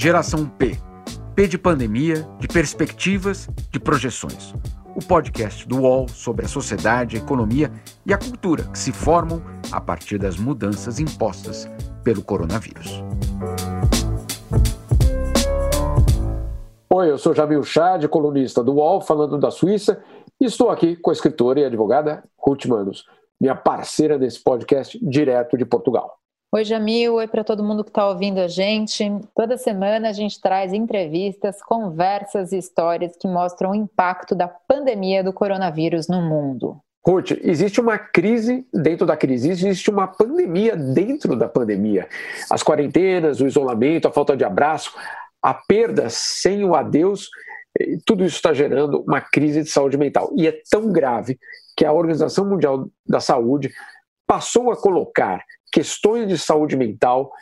Geração P. P de pandemia, de perspectivas, de projeções. O podcast do UOL sobre a sociedade, a economia e a cultura que se formam a partir das mudanças impostas pelo coronavírus. Oi, eu sou Jamil Chad, colunista do UOL, falando da Suíça, e estou aqui com a escritora e advogada Ruth Manos, minha parceira nesse podcast direto de Portugal. Oi, Jamil. Oi para todo mundo que está ouvindo a gente. Toda semana a gente traz entrevistas, conversas e histórias que mostram o impacto da pandemia do coronavírus no mundo. Ruth, existe uma crise dentro da crise, existe uma pandemia dentro da pandemia. As quarentenas, o isolamento, a falta de abraço, a perda sem o adeus, eh, tudo isso está gerando uma crise de saúde mental. E é tão grave que a Organização Mundial da Saúde passou a colocar questões de saúde mental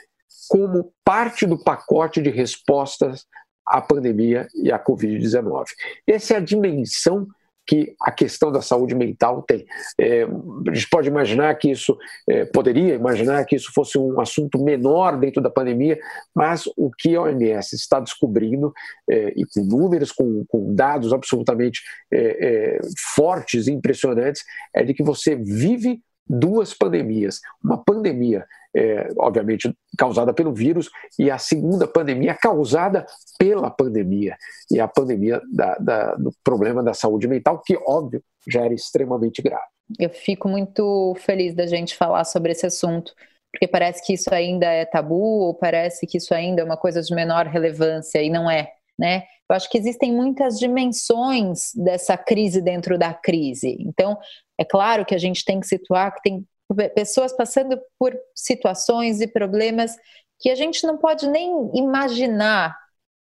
como parte do pacote de respostas à pandemia e à Covid-19. Essa é a dimensão que a questão da saúde mental tem. É, a gente pode imaginar que isso, é, poderia imaginar que isso fosse um assunto menor dentro da pandemia, mas o que a OMS está descobrindo, é, e com números, com, com dados absolutamente é, é, fortes e impressionantes, é de que você vive duas pandemias. Uma pandemia, é, obviamente, causada pelo vírus, e a segunda pandemia causada pela pandemia. E a pandemia da, da, do problema da saúde mental, que, óbvio, já era extremamente grave. Eu fico muito feliz da gente falar sobre esse assunto, porque parece que isso ainda é tabu, ou parece que isso ainda é uma coisa de menor relevância, e não é. Né? Eu acho que existem muitas dimensões dessa crise dentro da crise. Então, é claro que a gente tem que situar que tem pessoas passando por situações e problemas que a gente não pode nem imaginar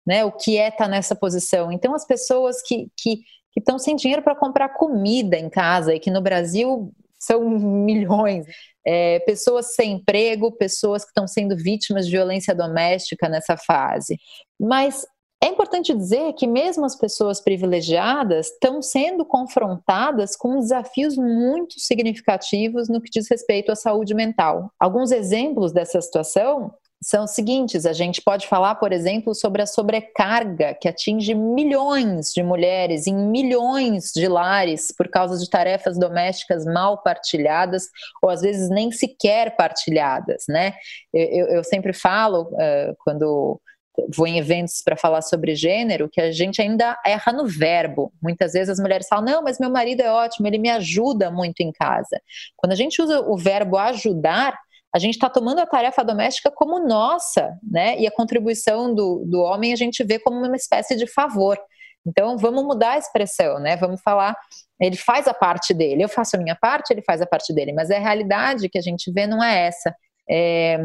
né, o que é estar tá nessa posição. Então, as pessoas que estão sem dinheiro para comprar comida em casa e que no Brasil são milhões, é, pessoas sem emprego, pessoas que estão sendo vítimas de violência doméstica nessa fase. Mas é importante dizer que mesmo as pessoas privilegiadas estão sendo confrontadas com desafios muito significativos no que diz respeito à saúde mental. Alguns exemplos dessa situação são os seguintes: a gente pode falar, por exemplo, sobre a sobrecarga que atinge milhões de mulheres em milhões de lares por causa de tarefas domésticas mal partilhadas ou às vezes nem sequer partilhadas, né? Eu, eu sempre falo uh, quando vou em eventos para falar sobre gênero, que a gente ainda erra no verbo. Muitas vezes as mulheres falam: não, mas meu marido é ótimo, ele me ajuda muito em casa. Quando a gente usa o verbo ajudar, a gente está tomando a tarefa doméstica como nossa, né? E a contribuição do, do homem a gente vê como uma espécie de favor. Então vamos mudar a expressão, né? Vamos falar, ele faz a parte dele, eu faço a minha parte, ele faz a parte dele, mas a realidade que a gente vê não é essa. É,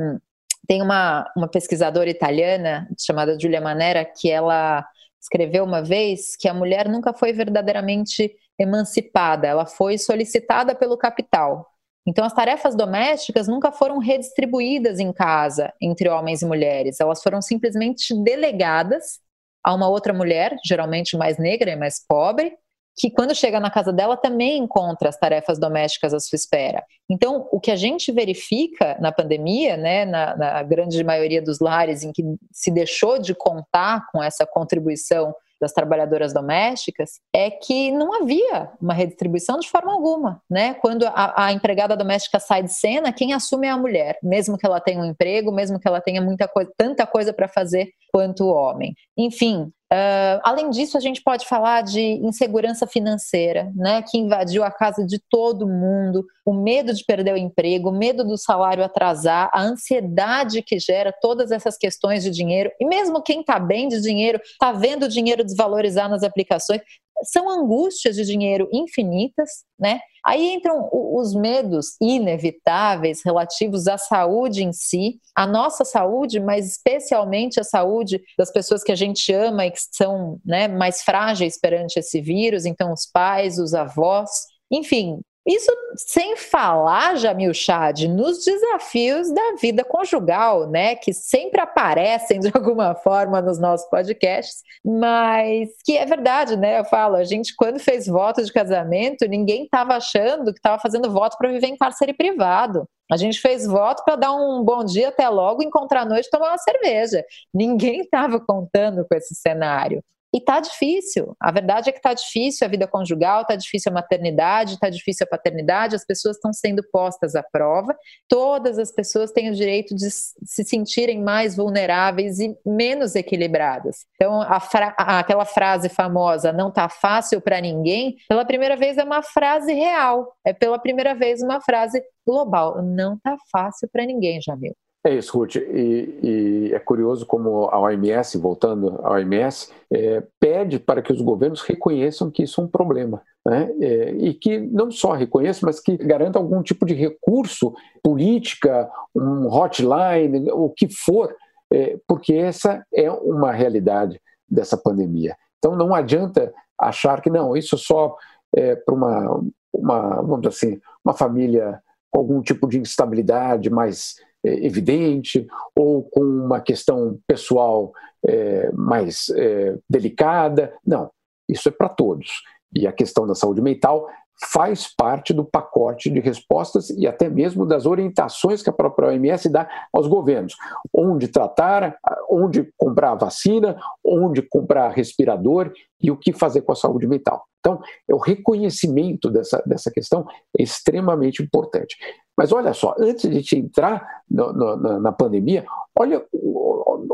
tem uma, uma pesquisadora italiana chamada Giulia Manera que ela escreveu uma vez que a mulher nunca foi verdadeiramente emancipada, ela foi solicitada pelo capital. Então, as tarefas domésticas nunca foram redistribuídas em casa entre homens e mulheres, elas foram simplesmente delegadas a uma outra mulher, geralmente mais negra e mais pobre, que quando chega na casa dela também encontra as tarefas domésticas à sua espera. Então, o que a gente verifica na pandemia, né, na, na grande maioria dos lares em que se deixou de contar com essa contribuição das trabalhadoras domésticas é que não havia uma redistribuição de forma alguma, né? Quando a, a, empregada doméstica sai de cena, quem assume é a mulher, mesmo que ela tenha um emprego, mesmo que ela tenha muita coisa, tanta coisa para fazer quanto homem. Enfim, Uh, além disso, a gente pode falar de insegurança financeira, né, que invadiu a casa de todo mundo, o medo de perder o emprego, o medo do salário atrasar, a ansiedade que gera todas essas questões de dinheiro, e mesmo quem está bem de dinheiro, está vendo o dinheiro desvalorizar nas aplicações, são angústias de dinheiro infinitas, né? Aí entram os medos inevitáveis relativos à saúde em si, à nossa saúde, mas especialmente a saúde das pessoas que a gente ama e que são né, mais frágeis perante esse vírus, então os pais, os avós, enfim, Isso sem falar, Jamil Chad, nos desafios da vida conjugal, né? Que sempre aparecem de alguma forma nos nossos podcasts, mas que é verdade, né? Eu falo, a gente, quando fez voto de casamento, ninguém estava achando que estava fazendo voto para viver em cárcere privado. A gente fez voto para dar um bom dia até logo, encontrar a noite e tomar uma cerveja. Ninguém estava contando com esse cenário. E tá difícil. A verdade é que tá difícil a vida conjugal, tá difícil a maternidade, tá difícil a paternidade, as pessoas estão sendo postas à prova. Todas as pessoas têm o direito de se sentirem mais vulneráveis e menos equilibradas. Então, fra aquela frase famosa, não tá fácil para ninguém, pela primeira vez é uma frase real. É pela primeira vez uma frase global. Não tá fácil para ninguém, Jamil. É isso, Ruth. E, e, é curioso como a OMS, voltando à OMS, é, pede para que os governos reconheçam que isso é um problema. Né? É, e que não só reconheçam, mas que garanta algum tipo de recurso, política, um hotline, o que for, é, porque essa é uma realidade dessa pandemia. Então não adianta achar que não, isso é só é, para uma, uma, vamos assim, uma família com algum tipo de instabilidade mais evidente ou com uma questão pessoal é, mais é, delicada. Não, isso é para todos. E a questão da saúde mental faz parte do pacote de respostas e até mesmo das orientações que a própria OMS dá aos governos. Onde tratar, onde comprar vacina, onde comprar respirador e o que fazer com a saúde mental. Então, é o reconhecimento dessa, dessa questão é extremamente importante. Mas olha só, antes de te entrar no, no, na, na, pandemia, olha,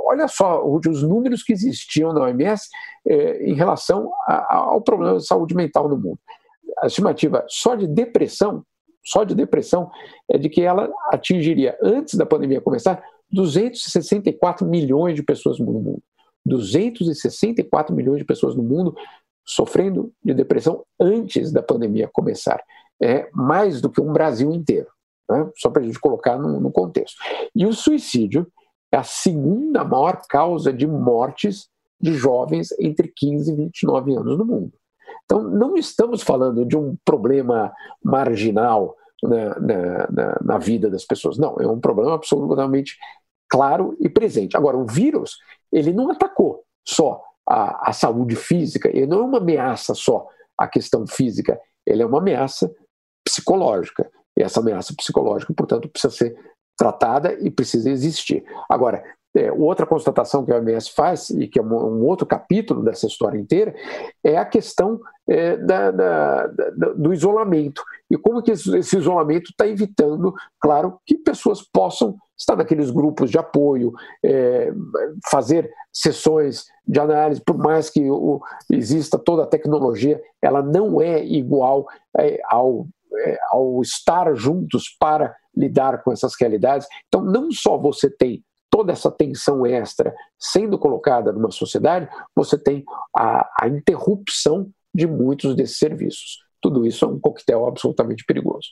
olha só os números que existiam na OMS eh, em relação a, ao problema de saúde mental no mundo a estimativa só de depressão, só de depressão, é de que ela atingiria, antes da pandemia começar, 264 milhões de pessoas no mundo. 264 milhões de pessoas no mundo sofrendo de depressão antes da pandemia começar. É mais do que um Brasil inteiro, né? só para a gente colocar no, no contexto. E o suicídio é a segunda maior causa de mortes de jovens entre 15 e 29 anos no mundo. Então, não estamos falando de um problema marginal na, na, na, na vida das pessoas. Não, é um problema absolutamente claro e presente. Agora, o vírus, ele não atacou só a, a saúde física, ele não é uma ameaça só à questão física, ele é uma ameaça psicológica. Essa ameaça psicológica, portanto, precisa ser tratada e precisa existir. Agora, é, outra constatação que a OMS faz, e que é um, um, outro capítulo dessa história inteira, é a questão é, da, da, da, do isolamento. E como que esse, isolamento está evitando, claro, que pessoas possam estar naqueles grupos de apoio, é, fazer sessões de análise, por mais que o, exista toda a tecnologia, ela não é igual é, ao, ao estar juntos para lidar com essas realidades. Então, não só você tem toda essa tensão extra sendo colocada numa sociedade, você tem a, a interrupção de muitos desses serviços. Tudo isso é um coquetel absolutamente perigoso.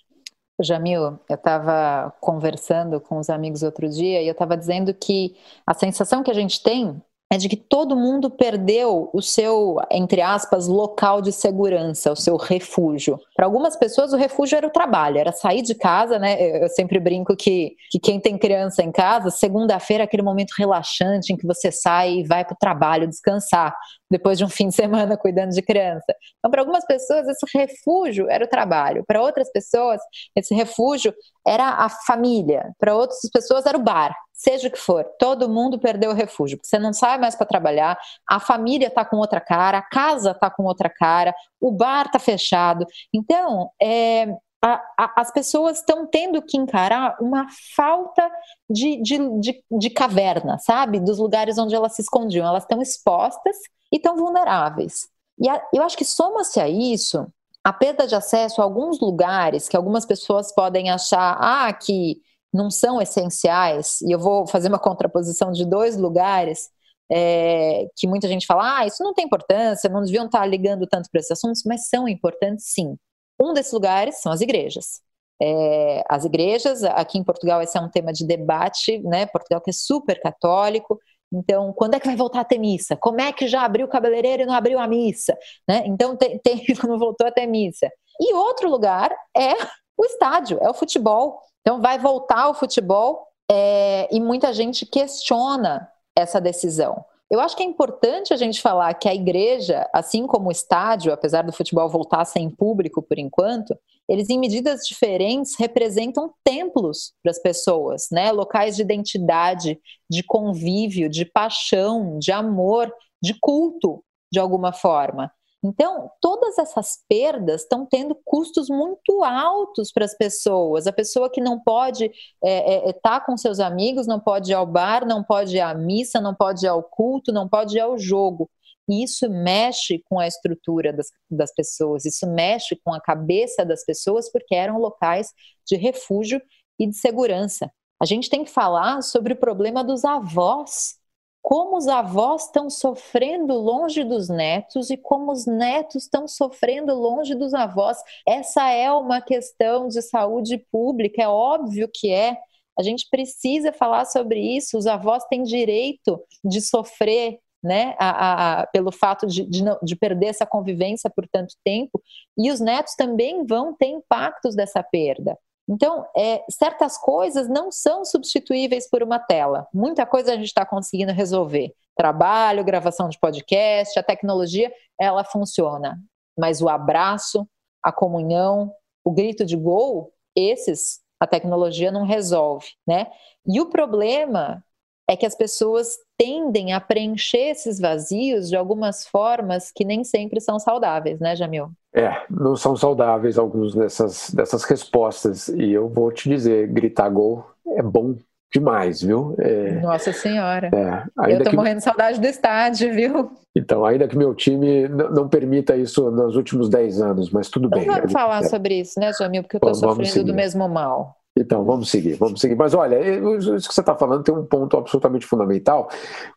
Jamil, eu estava conversando com os amigos outro dia e eu estava dizendo que a sensação que a gente tem é de que todo mundo perdeu o seu, entre aspas, local de segurança, o seu refúgio. Para algumas pessoas, o refúgio era o trabalho, era sair de casa, né? Eu sempre brinco que, que quem tem criança em casa, segunda-feira é aquele momento relaxante em que você sai e vai para o trabalho descansar, depois de um fim de semana cuidando de criança. Então, para algumas pessoas, esse refúgio era o trabalho. Para outras pessoas, esse refúgio era a família. Para outras pessoas, era o bar seja o que for, todo mundo perdeu o refúgio, porque você não sai mais para trabalhar, a família está com outra cara, a casa está com outra cara, o bar está fechado. Então, é, a, a, as pessoas estão tendo que encarar uma falta de, de, de, de caverna, sabe? Dos lugares onde elas se escondiam. Elas estão expostas e estão vulneráveis. E a, eu acho que soma-se a isso a perda de acesso a alguns lugares que algumas pessoas podem achar ah, que não são essenciais, e eu vou fazer uma contraposição de dois lugares é, que muita gente fala, ah, isso não tem importância, não deviam estar ligando tanto para esses assuntos, mas são importantes sim. Um desses lugares são as igrejas. É, as igrejas, aqui em Portugal, esse é um tema de debate, né? Portugal que é super católico, então, quando é que vai voltar a ter missa? Como é que já abriu o cabeleireiro e não abriu a missa? Né? Então, tem, tem, não voltou a ter missa. E outro lugar é o estádio, é o futebol. Então vai voltar o futebol é, e muita gente questiona essa decisão. Eu acho que é importante a gente falar que a igreja, assim como o estádio, apesar do futebol voltar sem público por enquanto, eles em medidas diferentes representam templos para as pessoas, né? Locais de identidade, de convívio, de paixão, de amor, de culto, de alguma forma. Então, todas essas perdas estão tendo custos muito altos para as pessoas. A pessoa que não pode estar é, é, tá com seus amigos, não pode ir ao bar, não pode ir à missa, não pode ir ao culto, não pode ir ao jogo. E isso mexe com a estrutura das, das pessoas, isso mexe com a cabeça das pessoas, porque eram locais de refúgio e de segurança. A gente tem que falar sobre o problema dos avós como os avós estão sofrendo longe dos netos e como os netos estão sofrendo longe dos avós. Essa é uma questão de saúde pública, é óbvio que é. A gente precisa falar sobre isso. Os avós têm direito de sofrer né, a, a, a, pelo fato de, de, de, perder essa convivência por tanto tempo, e os netos também vão ter impactos dessa perda. Então, é, certas coisas não são substituíveis por uma tela. Muita coisa a gente está conseguindo resolver. Trabalho, gravação de podcast, a tecnologia, ela funciona. Mas o abraço, a comunhão, o grito de gol, esses a tecnologia não resolve, né? E o problema é que as pessoas tendem a preencher esses vazios de algumas formas que nem sempre são saudáveis, né, Jamil? É, não são saudáveis alguns dessas, dessas respostas. E eu vou te dizer, gritar gol é bom demais, viu? É, Nossa Senhora. É, eu tô que... morrendo de saudade do estádio, viu? Então, ainda que meu time não permita isso nos últimos 10 anos, mas tudo não bem. Vamos falar é. sobre isso, né, Jamil? Porque eu tô sofrendo do mesmo mal. Então, vamos seguir, vamos seguir. Mas olha, isso que você está falando tem um ponto absolutamente fundamental,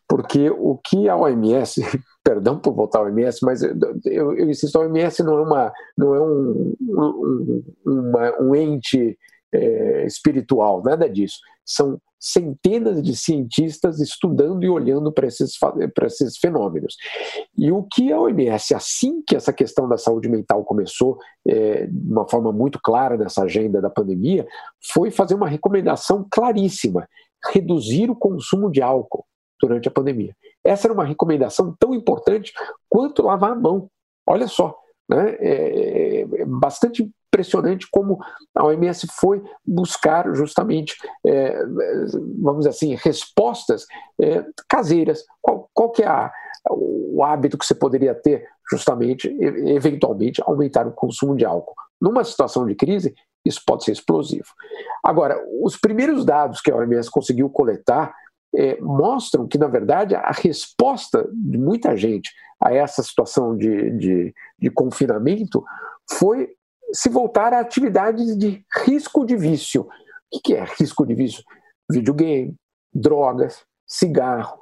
porque o que a OMS, perdão por voltar ao OMS, mas eu, eu, eu insisto, a OMS não é, uma, não é um, um, uma, um ente é, espiritual, nada disso. São centenas de cientistas estudando e olhando para esses, esses fenômenos. E o que a OMS, assim que essa questão da saúde mental começou, é, de uma forma muito clara nessa agenda da pandemia, foi fazer uma recomendação claríssima: reduzir o consumo de álcool durante a pandemia. Essa era uma recomendação tão importante quanto lavar a mão. Olha só, né? é, é bastante impressionante como a OMS foi buscar justamente, é, vamos dizer assim, respostas é, caseiras. Qual, qual que é a, o hábito que você poderia ter justamente, eventualmente, aumentar o consumo de álcool? Numa situação de crise, isso pode ser explosivo. Agora, os primeiros dados que a OMS conseguiu coletar é, mostram que, na verdade, a resposta de muita gente a essa situação de, de, de confinamento foi se voltar a atividades de risco de vício. O que é risco de vício? Videogame, drogas, cigarro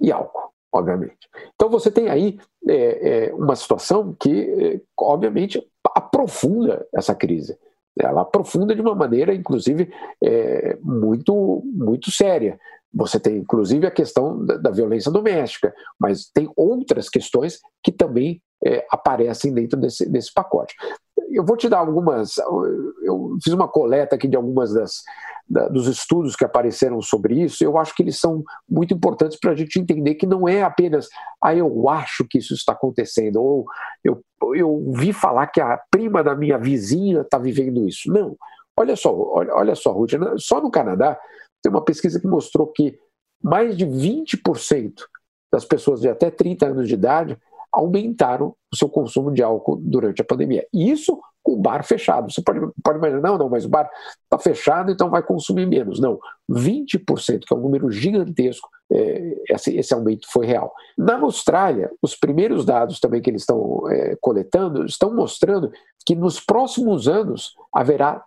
e álcool, obviamente. Então você tem aí é, é, uma situação que, é, obviamente, aprofunda essa crise. Ela aprofunda de uma maneira, inclusive, é, muito, muito séria. Você tem, inclusive, a questão da, da, violência doméstica, mas tem outras questões que também é, aparecem dentro desse, desse pacote eu vou te dar algumas. Eu fiz uma coleta aqui de algumas das, da, dos estudos que apareceram sobre isso. Eu acho que eles são muito importantes para a gente entender que não é apenas, ah, eu acho que isso está acontecendo, ou eu, eu vi falar que a prima da minha vizinha está vivendo isso. Não. Olha só, olha, olha só, Ruth, só no Canadá tem uma pesquisa que mostrou que mais de 20% das pessoas de até 30 anos de idade aumentaram o seu consumo de álcool durante a pandemia. E isso com o bar fechado. Você pode, pode imaginar, não, não, mas o bar está fechado, então vai consumir menos. Não, 20%, que é um número gigantesco, é, esse, esse, aumento foi real. Na Austrália, os primeiros dados também que eles estão é, coletando estão mostrando que nos próximos anos haverá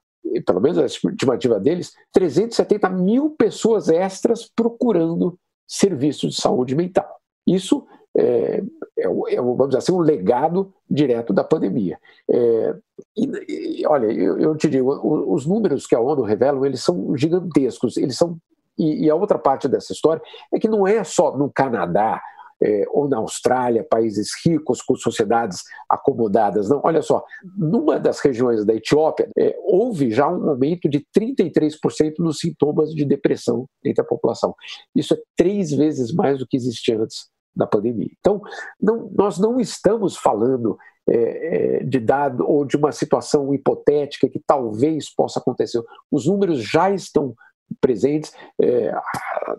pelo menos a estimativa deles, 370 mil pessoas extras procurando serviços de saúde mental. Isso é, é, é, vamos dizer assim, um legado direto da pandemia. É, e, e, olha, eu, eu, te digo, os números que a ONU revelam, eles são gigantescos, eles são e, e, a outra parte dessa história é que não é só no Canadá, é, ou na Austrália, países ricos com sociedades acomodadas. Não, olha só, numa das regiões da Etiópia, é, houve já um aumento de 33% nos sintomas de depressão entre a população. Isso é três vezes mais do que existia antes da pandemia. Então, não, nós não estamos falando é, é, de dado ou de uma situação hipotética que talvez possa acontecer. Os números já estão presentes, é,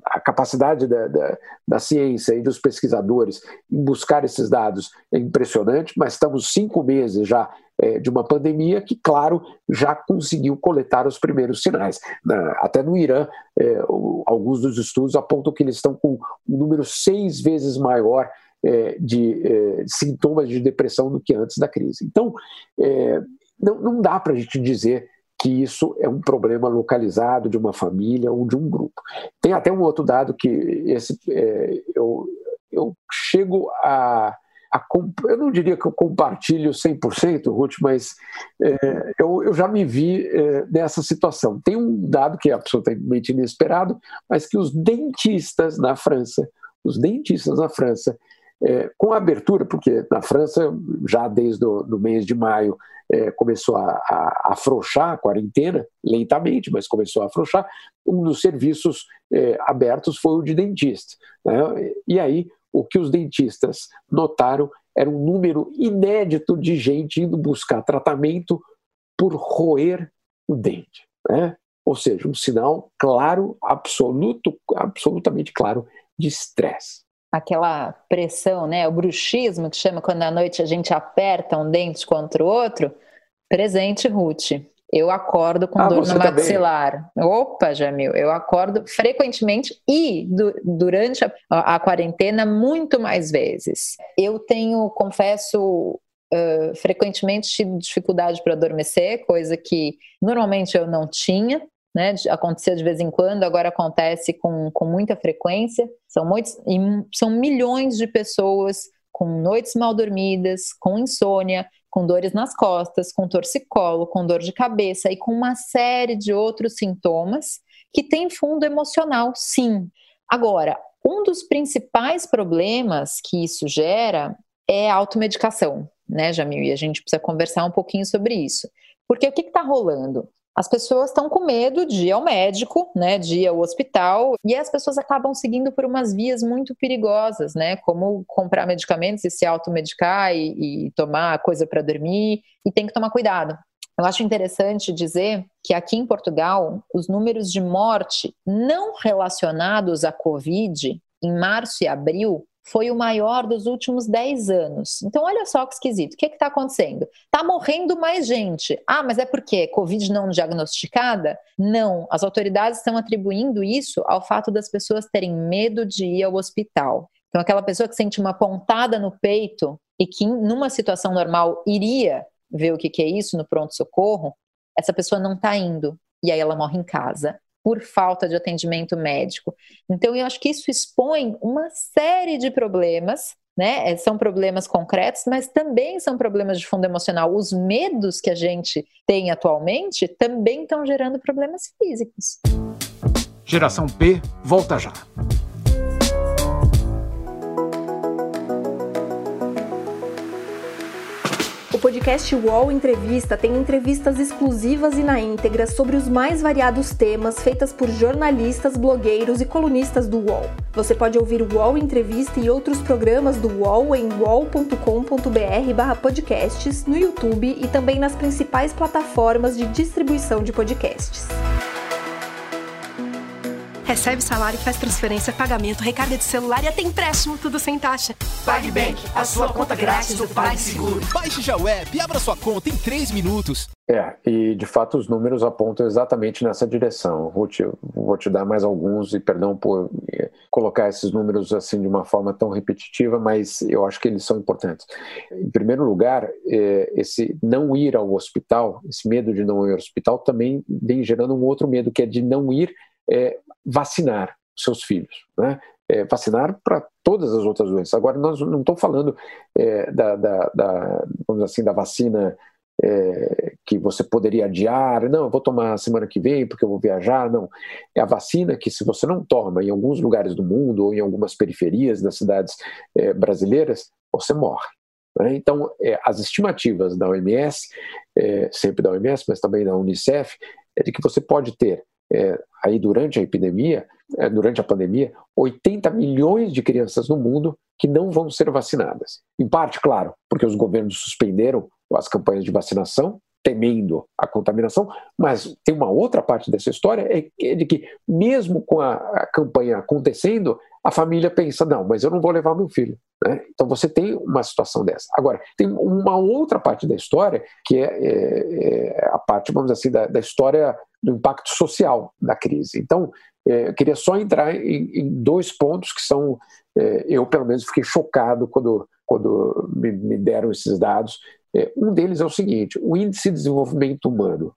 a, capacidade da, da, da, ciência e dos pesquisadores em buscar esses dados é impressionante, mas estamos cinco meses já é, de uma pandemia que, claro, já conseguiu coletar os primeiros sinais. Na, até no Irã, é, o, alguns dos estudos apontam que eles estão com um número seis vezes maior é, de é, sintomas de depressão do que antes da crise. Então, é, não, não dá para a gente dizer que isso é um problema localizado de uma família ou de um grupo. Tem até um outro dado que esse, é, eu, eu chego a, a, Eu não diria que eu compartilho 100%, Ruth, mas é, eu, eu já me vi é, nessa situação. Tem um dado que é absolutamente inesperado, mas que os dentistas na França, os dentistas na França, é, com a abertura, porque na França, já desde o mês de maio, é, começou a, a, afrouxar a quarentena, lentamente, mas começou a afrouxar, um dos serviços é, abertos foi o de dentista. Né? E aí, o que os dentistas notaram era um número inédito de gente indo buscar tratamento por roer o dente. Né? Ou seja, um sinal claro, absoluto, absolutamente claro de estresse aquela pressão, né? O bruxismo que chama quando à noite a gente aperta um dente contra o outro. Presente, Ruth. Eu acordo com ah, dor no maxilar. Também. Opa, Jamil, eu acordo frequentemente e du durante a, a, quarentena muito mais vezes. Eu tenho, confesso, uh, frequentemente tive dificuldade para adormecer, coisa que normalmente eu não tinha né? Acontecia de vez em quando, agora acontece com, com muita frequência. São, muitos, são milhões de pessoas com noites mal dormidas, com insônia, com dores nas costas, com torcicolo, com dor de cabeça e com uma série de outros sintomas que tem fundo emocional, sim. Agora, um dos principais problemas que isso gera é a automedicação, né, Jamil? E a gente precisa conversar um pouquinho sobre isso. Porque o que está rolando? As pessoas estão com medo de ir ao médico, né, de ir ao hospital, e as pessoas acabam seguindo por umas vias muito perigosas, né, como comprar medicamentos e se automedicar e, e tomar coisa para dormir, e tem que tomar cuidado. Eu acho interessante dizer que aqui em Portugal, os números de morte não relacionados à Covid, em março e abril, foi o maior dos últimos 10 anos. Então, olha só que esquisito. O que está acontecendo? Está morrendo mais gente. Ah, mas é porque Covid não diagnosticada? Não. As autoridades estão atribuindo isso ao fato das pessoas terem medo de ir ao hospital. Então, aquela pessoa que sente uma pontada no peito e que, numa situação normal, iria ver o que, que é isso no pronto-socorro, essa pessoa não está indo. E aí ela morre em casa por falta de atendimento médico. Então, eu acho que isso expõe uma série de problemas, né? É, são problemas concretos, mas também são problemas de fundo emocional. Os medos que a gente tem atualmente também estão gerando problemas físicos. Geração P volta já. Podcast UOL Entrevista tem entrevistas exclusivas e na íntegra sobre os mais variados temas feitas por jornalistas, blogueiros e colunistas do UOL. Você pode ouvir o UOL Entrevista e outros programas do UOL em uol.com.br/podcasts no YouTube e também nas principais plataformas de distribuição de podcasts. Recebe salário, faz transferência, pagamento, recarga de celular e até empréstimo, tudo sem taxa. PagBank, a sua conta grátis do PagSeguro. Baixe já o app e abra sua conta em 3 minutos. É, e de fato os números apontam exatamente nessa direção. Ruth, eu vou te dar mais alguns e perdão por eh, colocar esses números assim de uma forma tão repetitiva, mas eu acho que eles são importantes. Em primeiro lugar, eh, esse não ir ao hospital, esse medo de não ir ao hospital também vem gerando um outro medo que é de não ir é, vacinar seus filhos, né? É, vacinar para todas as outras doenças. Agora, nós não estamos falando é, da, da, da, vamos assim, da vacina é, que você poderia adiar, não, eu vou tomar semana que vem porque eu vou viajar, não. É a vacina que, se você não toma em alguns lugares do mundo ou em algumas periferias das cidades é, brasileiras, você morre. Né? Então, é, as estimativas da OMS, é, sempre da OMS, mas também da Unicef, é de que você pode ter é, aí durante a epidemia, é, durante a pandemia, 80 milhões de crianças no mundo que não vão ser vacinadas. Em parte, claro, porque os governos suspenderam as campanhas de vacinação, temendo a contaminação, mas tem uma outra parte dessa história é, é de que mesmo com a, a campanha acontecendo, a família pensa não, mas eu não vou levar meu filho. Né? Então você tem uma situação dessa. Agora tem uma outra parte da história que é, é, é a parte, vamos assim, da, da, história do impacto social da crise. Então é, eu queria só entrar em, em dois pontos que são é, eu pelo menos fiquei chocado quando quando me, me deram esses dados é, um deles é o seguinte: o Índice de Desenvolvimento Humano,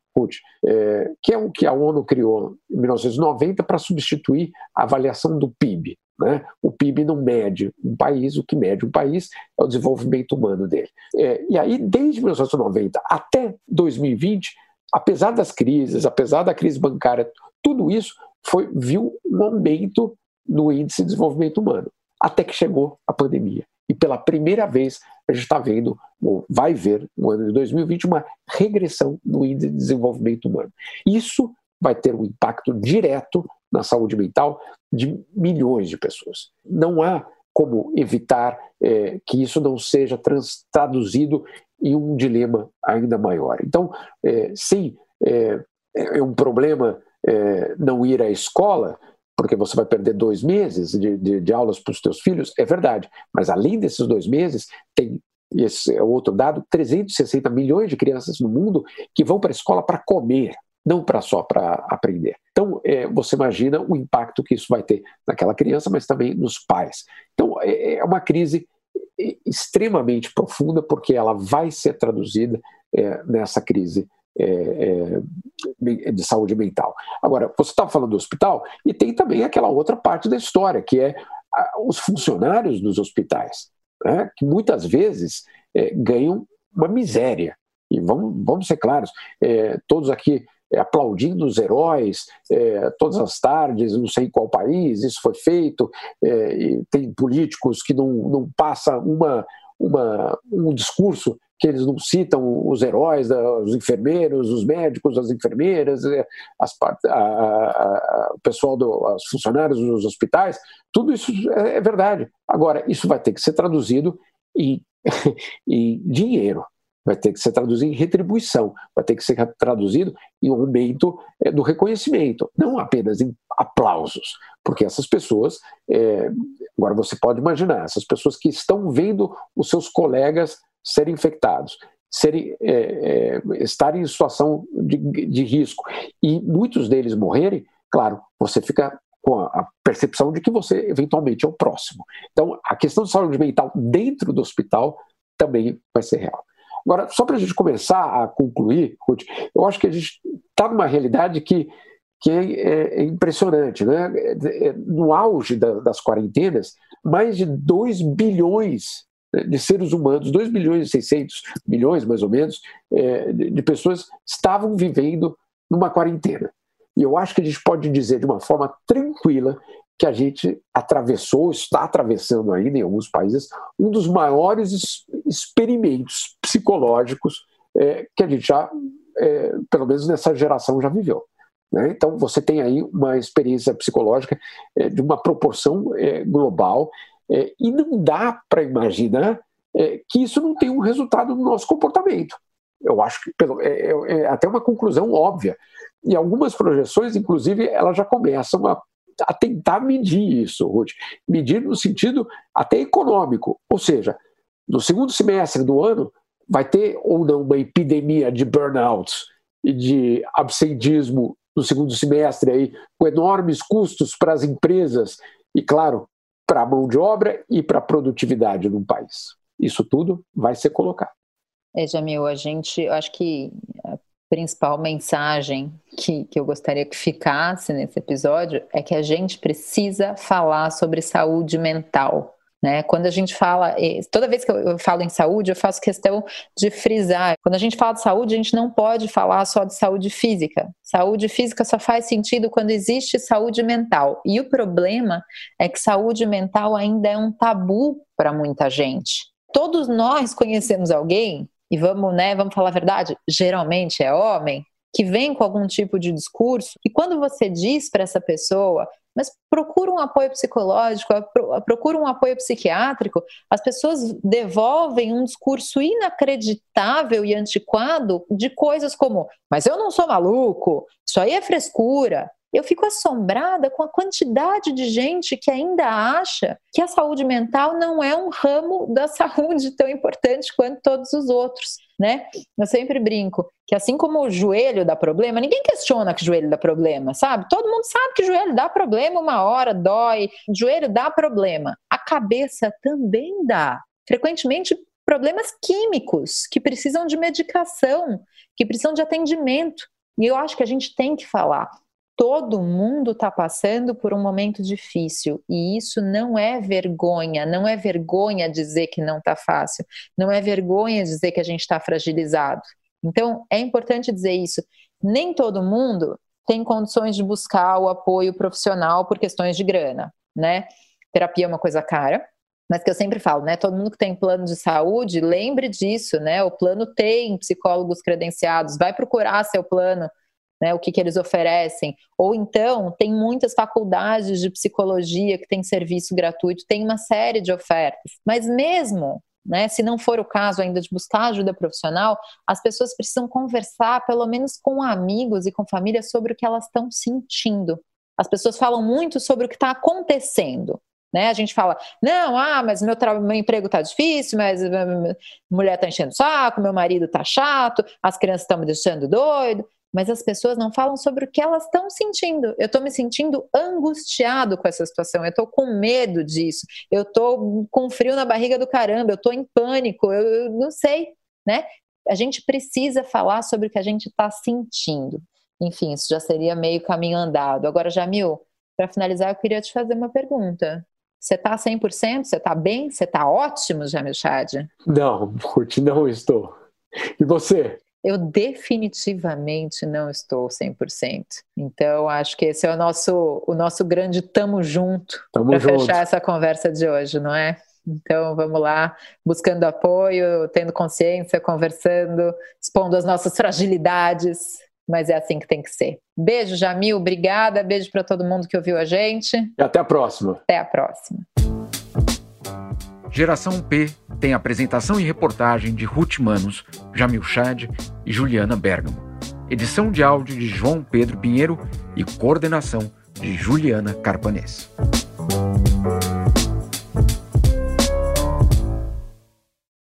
é, que é o que a ONU criou em 1990 para substituir a avaliação do PIB. Né? O PIB não mede um país, o que mede um país é o desenvolvimento humano dele. É, e aí, desde 1990 até 2020, apesar das crises, apesar da crise bancária, tudo isso foi, viu um aumento no índice de desenvolvimento humano, até que chegou a pandemia. E pela primeira vez a gente está vendo, ou vai ver no ano de 2020, uma regressão no índice de desenvolvimento humano. Isso vai ter um impacto direto na saúde mental de milhões de pessoas. Não há como evitar é, que isso não seja traduzido em um dilema ainda maior. Então, é, sim, é, é um problema é, não ir à escola, porque você vai perder dois meses de, de, de aulas para os teus filhos, é verdade. Mas além desses dois meses, tem esse é outro dado, 360 milhões de crianças no mundo que vão para a escola para comer, não para só para aprender. Então, é, você imagina o impacto que isso vai ter naquela criança, mas também nos pais. Então, é, é uma crise extremamente profunda, porque ela vai ser traduzida é, nessa crise é, é, de saúde mental. Agora, você estava falando do hospital e tem também aquela outra parte da história, que é a, os funcionários dos hospitais, né, que muitas vezes é, ganham uma miséria. E vamos, vamos ser claros, é, todos aqui é, aplaudindo os heróis é, todas as tardes, não sei em qual país isso foi feito, tem políticos que não, não passa uma, uma, um discurso que eles não citam os heróis, os enfermeiros, os médicos, as enfermeiras, é, as, a, a, o pessoal, do, os funcionários dos hospitais, tudo isso é, é verdade. Agora, isso vai ter que ser traduzido em, em dinheiro, vai ter que ser traduzido em retribuição, vai ter que ser traduzido em um aumento é, do reconhecimento, não apenas em aplausos, porque essas pessoas, é, agora você pode imaginar, essas pessoas que estão vendo os seus colegas serem infectados, serem, é, estarem em situação de, de risco e muitos deles morrerem, claro, você fica com a percepção de que você eventualmente é o próximo. Então, a questão de saúde mental dentro do hospital também vai ser real. Agora, só para a gente começar a concluir, Ruth, eu acho que a gente está numa realidade que, que é, é, é impressionante. Né? É, é, no auge da, das quarentenas, mais de 2 bilhões de seres humanos, 2 bilhões e 600 milhões, mais ou menos, é, de pessoas estavam vivendo numa quarentena. E eu acho que a gente pode dizer de uma forma tranquila que a gente atravessou, está atravessando ainda em alguns países, um dos maiores experimentos psicológicos é, que a gente já, é, pelo menos nessa geração, já viveu. Né? Então, você tem aí uma experiência psicológica é, de uma proporção é, global é, e não dá para imaginar é, que isso não tem um resultado no nosso comportamento. Eu acho que pelo, é, até uma conclusão óbvia. E algumas projeções, inclusive, elas já começam a, a tentar medir isso, Ruth. Medir no sentido até econômico. Ou seja, no segundo semestre do ano, vai ter ou não uma epidemia de burnouts e de absentismo no segundo semestre, aí, com enormes custos para as empresas e, claro, para a mão de obra e para a produtividade num país. Isso tudo vai ser colocado. É, Jamil, a gente, acho que a principal mensagem que, que eu gostaria que ficasse nesse episódio é que a gente precisa falar sobre saúde mental. Né? Quando a gente fala, toda vez que eu falo em saúde, eu faço questão de frisar. Quando a gente fala de saúde, a gente não pode falar só de saúde física. Saúde física só faz sentido quando existe saúde mental. E o problema é que saúde mental ainda é um tabu para muita gente. Todos nós conhecemos alguém, e vamos, né, vamos falar a verdade, geralmente é homem, que vem com algum tipo de discurso, e quando você diz para essa pessoa, mas procura um apoio psicológico, procura um apoio psiquiátrico, as pessoas devolvem um discurso inacreditável e antiquado de coisas como: mas eu não sou maluco, isso aí é frescura. Eu fico assombrada com a quantidade de gente que ainda acha que a saúde mental não é um ramo da saúde tão importante quanto todos os outros né? Eu sempre brinco que assim como o joelho dá problema, ninguém questiona que o joelho dá problema, sabe? Todo mundo sabe que o joelho dá problema uma hora, dói, o joelho dá problema. A cabeça também dá. Frequentemente problemas químicos que precisam de medicação, que precisam de atendimento. E eu acho que a gente tem que falar todo mundo está passando por um momento difícil e isso não é vergonha, não é vergonha dizer que não está fácil, não é vergonha dizer que a gente está fragilizado. Então é importante dizer isso. Nem todo mundo tem condições de buscar o apoio profissional por questões de grana, né? Terapia é uma coisa cara, mas que eu sempre falo, né? Todo mundo que tem plano de saúde, lembre disso, né? O plano tem psicólogos credenciados, vai procurar seu plano né, o que, que eles oferecem. Ou então, tem muitas faculdades de psicologia que têm serviço gratuito, tem uma série de ofertas. Mas mesmo né, se não for o caso ainda de buscar ajuda profissional, as pessoas precisam conversar, pelo menos com amigos e com família, sobre o que elas estão sentindo. As pessoas falam muito sobre o que está acontecendo. Né? A gente fala, não, ah, mas meu, meu emprego está difícil, mas minha mulher está enchendo o saco, meu marido está chato, as crianças estão me deixando doido mas as pessoas não falam sobre o que elas estão sentindo. Eu estou me sentindo angustiado com essa situação, eu estou com medo disso, eu estou com frio na barriga do caramba, eu estou em pânico, eu, eu não sei, né? A gente precisa falar sobre o que a gente está sentindo. Enfim, isso já seria meio caminho andado. Agora, Jamil, para finalizar, eu queria te fazer uma pergunta. Você está 100%? Você está bem? Você está ótimo, Jamil Chad? Não, curti não estou. E você? Eu definitivamente não estou 100%. Então, acho que esse é o nosso, o nosso grande tamo junto para fechar essa conversa de hoje, não é? Então, vamos lá, buscando apoio, tendo consciência, conversando, expondo as nossas fragilidades, mas é assim que tem que ser. Beijo, Jamil, obrigada, beijo para todo mundo que ouviu a gente. E até a próxima. Até a próxima. Geração P tem apresentação e reportagem de Ruth Manos, Jamil Chad e Juliana Bergamo. Edição de áudio de João Pedro Pinheiro e coordenação de Juliana Carpanês.